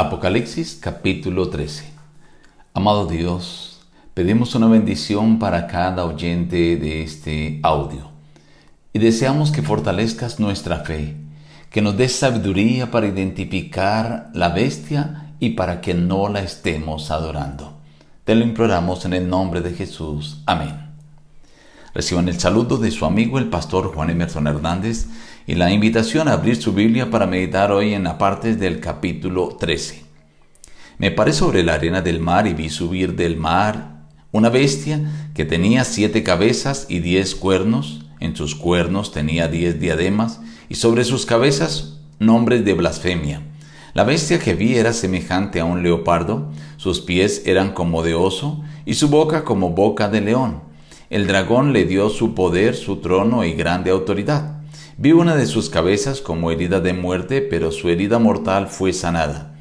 Apocalipsis capítulo 13 Amado Dios, pedimos una bendición para cada oyente de este audio y deseamos que fortalezcas nuestra fe, que nos des sabiduría para identificar la bestia y para que no la estemos adorando. Te lo imploramos en el nombre de Jesús. Amén. Reciban el saludo de su amigo el pastor Juan Emerson Hernández y la invitación a abrir su Biblia para meditar hoy en la parte del capítulo 13. Me paré sobre la arena del mar y vi subir del mar una bestia que tenía siete cabezas y diez cuernos, en sus cuernos tenía diez diademas y sobre sus cabezas nombres de blasfemia. La bestia que vi era semejante a un leopardo, sus pies eran como de oso y su boca como boca de león. El dragón le dio su poder, su trono y grande autoridad. Vi una de sus cabezas como herida de muerte, pero su herida mortal fue sanada.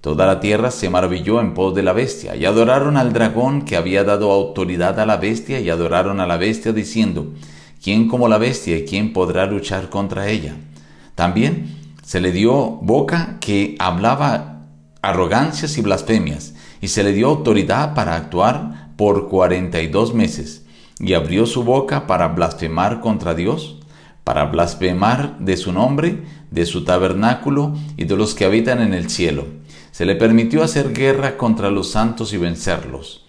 Toda la tierra se maravilló en pos de la bestia, y adoraron al dragón que había dado autoridad a la bestia, y adoraron a la bestia diciendo, ¿quién como la bestia y quién podrá luchar contra ella? También se le dio boca que hablaba arrogancias y blasfemias, y se le dio autoridad para actuar por cuarenta y dos meses, y abrió su boca para blasfemar contra Dios para blasfemar de su nombre, de su tabernáculo y de los que habitan en el cielo. Se le permitió hacer guerra contra los santos y vencerlos.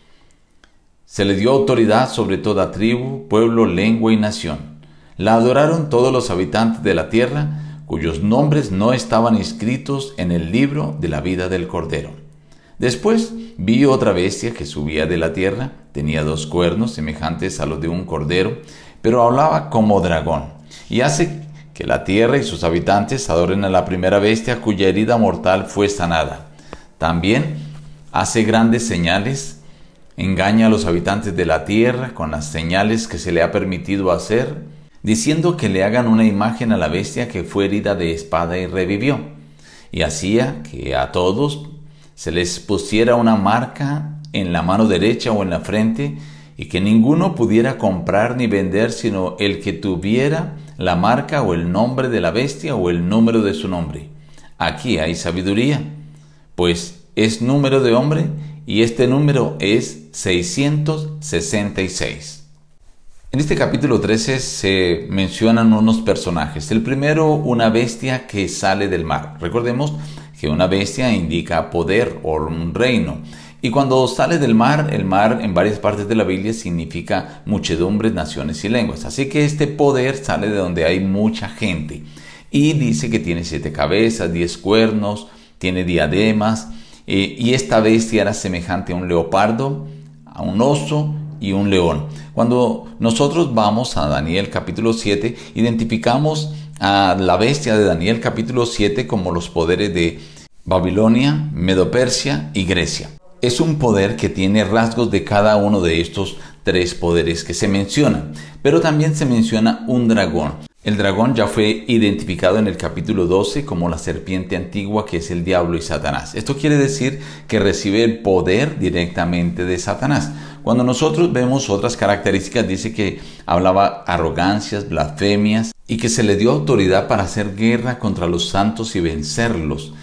Se le dio autoridad sobre toda tribu, pueblo, lengua y nación. La adoraron todos los habitantes de la tierra, cuyos nombres no estaban inscritos en el libro de la vida del Cordero. Después vi otra bestia que subía de la tierra, tenía dos cuernos semejantes a los de un cordero, pero hablaba como dragón y hace que la tierra y sus habitantes adoren a la primera bestia cuya herida mortal fue sanada. También hace grandes señales, engaña a los habitantes de la tierra con las señales que se le ha permitido hacer, diciendo que le hagan una imagen a la bestia que fue herida de espada y revivió, y hacía que a todos se les pusiera una marca en la mano derecha o en la frente, y que ninguno pudiera comprar ni vender sino el que tuviera la marca o el nombre de la bestia o el número de su nombre. Aquí hay sabiduría, pues es número de hombre y este número es 666. En este capítulo 13 se mencionan unos personajes. El primero, una bestia que sale del mar. Recordemos que una bestia indica poder o un reino. Y cuando sale del mar, el mar en varias partes de la Biblia significa muchedumbres, naciones y lenguas. Así que este poder sale de donde hay mucha gente. Y dice que tiene siete cabezas, diez cuernos, tiene diademas. Eh, y esta bestia era semejante a un leopardo, a un oso y un león. Cuando nosotros vamos a Daniel capítulo 7, identificamos a la bestia de Daniel capítulo 7 como los poderes de Babilonia, Medopersia y Grecia es un poder que tiene rasgos de cada uno de estos tres poderes que se mencionan. Pero también se menciona un dragón. El dragón ya fue identificado en el capítulo 12 como la serpiente antigua que es el diablo y Satanás. Esto quiere decir que recibe el poder directamente de Satanás. Cuando nosotros vemos otras características, dice que hablaba arrogancias, blasfemias y que se le dio autoridad para hacer guerra contra los santos y vencerlos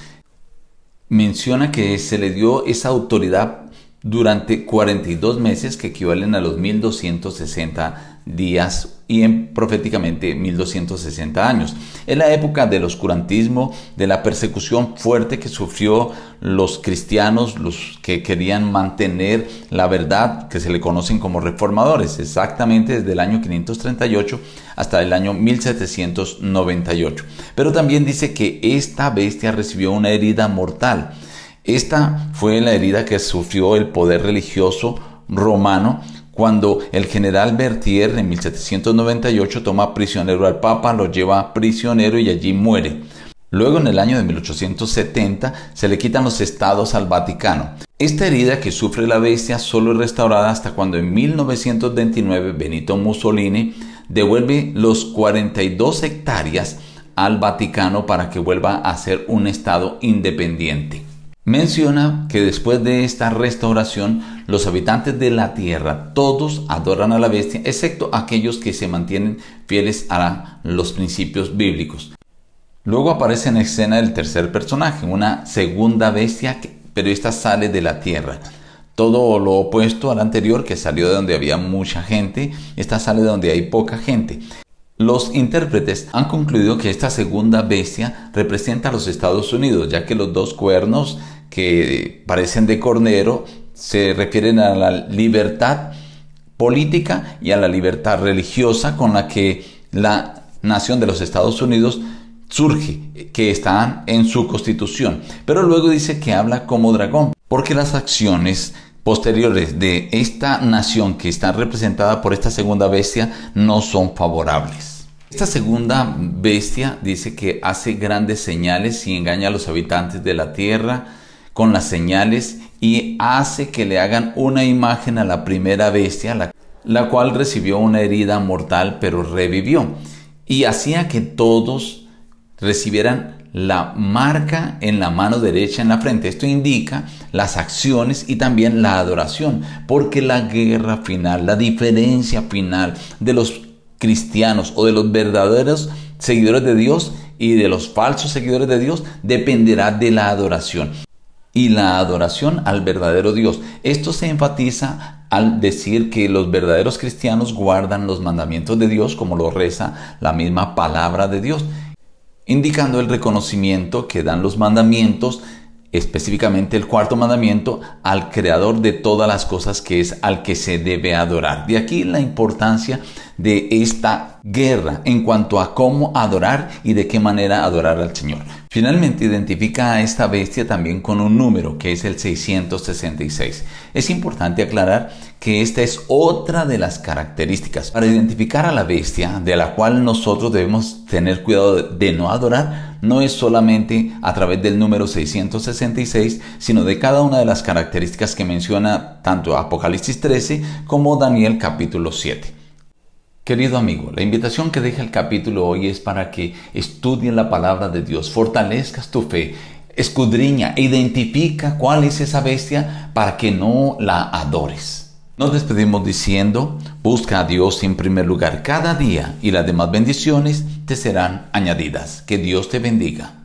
menciona que se le dio esa autoridad durante 42 meses que equivalen a los 1260 días y en proféticamente 1260 años. En la época del oscurantismo, de la persecución fuerte que sufrió los cristianos, los que querían mantener la verdad, que se le conocen como reformadores, exactamente desde el año 538 hasta el año 1798. Pero también dice que esta bestia recibió una herida mortal. Esta fue la herida que sufrió el poder religioso romano cuando el general Berthier en 1798 toma prisionero al Papa, lo lleva prisionero y allí muere. Luego en el año de 1870 se le quitan los estados al Vaticano. Esta herida que sufre la bestia solo es restaurada hasta cuando en 1929 Benito Mussolini devuelve los 42 hectáreas al Vaticano para que vuelva a ser un estado independiente. Menciona que después de esta restauración, los habitantes de la tierra, todos adoran a la bestia, excepto aquellos que se mantienen fieles a los principios bíblicos. Luego aparece en escena el tercer personaje, una segunda bestia, pero esta sale de la tierra. Todo lo opuesto al anterior que salió de donde había mucha gente, esta sale de donde hay poca gente. Los intérpretes han concluido que esta segunda bestia representa a los Estados Unidos, ya que los dos cuernos que parecen de cornero se refieren a la libertad política y a la libertad religiosa con la que la nación de los Estados Unidos surge, que están en su constitución. Pero luego dice que habla como dragón, porque las acciones posteriores de esta nación que está representada por esta segunda bestia no son favorables. Esta segunda bestia dice que hace grandes señales y engaña a los habitantes de la tierra con las señales y hace que le hagan una imagen a la primera bestia, la, la cual recibió una herida mortal pero revivió y hacía que todos recibieran la marca en la mano derecha en la frente. Esto indica las acciones y también la adoración, porque la guerra final, la diferencia final de los cristianos o de los verdaderos seguidores de Dios y de los falsos seguidores de Dios dependerá de la adoración. Y la adoración al verdadero Dios. Esto se enfatiza al decir que los verdaderos cristianos guardan los mandamientos de Dios como lo reza la misma palabra de Dios indicando el reconocimiento que dan los mandamientos, específicamente el cuarto mandamiento, al creador de todas las cosas que es al que se debe adorar. De aquí la importancia de esta guerra en cuanto a cómo adorar y de qué manera adorar al Señor. Finalmente identifica a esta bestia también con un número que es el 666. Es importante aclarar que esta es otra de las características para identificar a la bestia de la cual nosotros debemos tener cuidado de no adorar. No es solamente a través del número 666, sino de cada una de las características que menciona tanto Apocalipsis 13 como Daniel capítulo 7. Querido amigo, la invitación que deja el capítulo hoy es para que estudien la palabra de Dios, fortalezcas tu fe, escudriña e identifica cuál es esa bestia para que no la adores. Nos despedimos diciendo, busca a Dios en primer lugar cada día y las demás bendiciones te serán añadidas. Que Dios te bendiga.